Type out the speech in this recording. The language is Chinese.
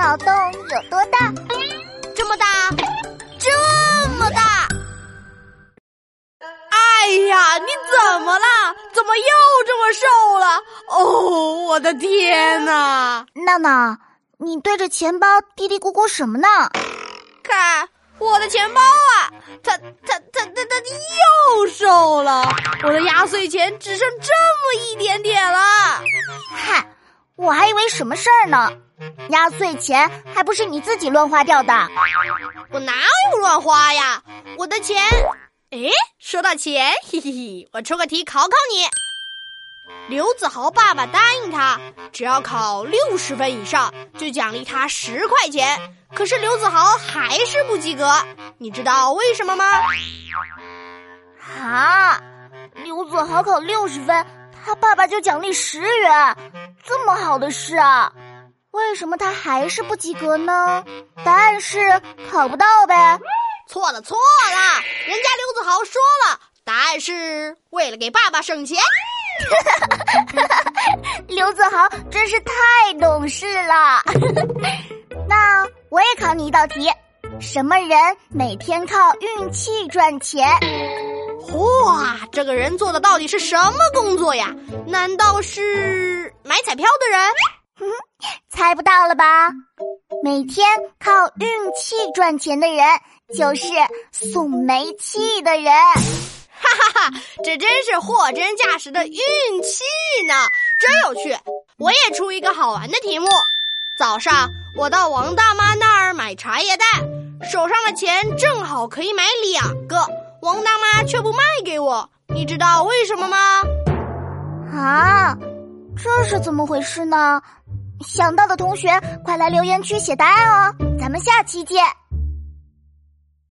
脑洞有多大？这么大，这么大！哎呀，你怎么了？怎么又这么瘦了？哦，我的天哪！闹闹，你对着钱包嘀嘀咕咕什么呢？看我的钱包啊，它它它它它又瘦了，我的压岁钱只剩这么一点点了。嗨，我还以为什么事儿呢。压岁钱还不是你自己乱花掉的？我哪有乱花呀？我的钱，哎，说到钱，嘿嘿嘿，我出个题考考你。刘子豪爸爸答应他，只要考六十分以上，就奖励他十块钱。可是刘子豪还是不及格，你知道为什么吗？啊，刘子豪考六十分，他爸爸就奖励十元，这么好的事啊！为什么他还是不及格呢？答案是考不到呗。错了错了，人家刘子豪说了，答案是为了给爸爸省钱。刘子豪真是太懂事了。那我也考你一道题：什么人每天靠运气赚钱？哇，这个人做的到底是什么工作呀？难道是买彩票的人？猜不到了吧？每天靠运气赚钱的人，就是送煤气的人。哈哈哈，这真是货真价实的运气呢，真有趣。我也出一个好玩的题目：早上我到王大妈那儿买茶叶蛋，手上的钱正好可以买两个，王大妈却不卖给我，你知道为什么吗？啊，这是怎么回事呢？想到的同学，快来留言区写答案哦！咱们下期见。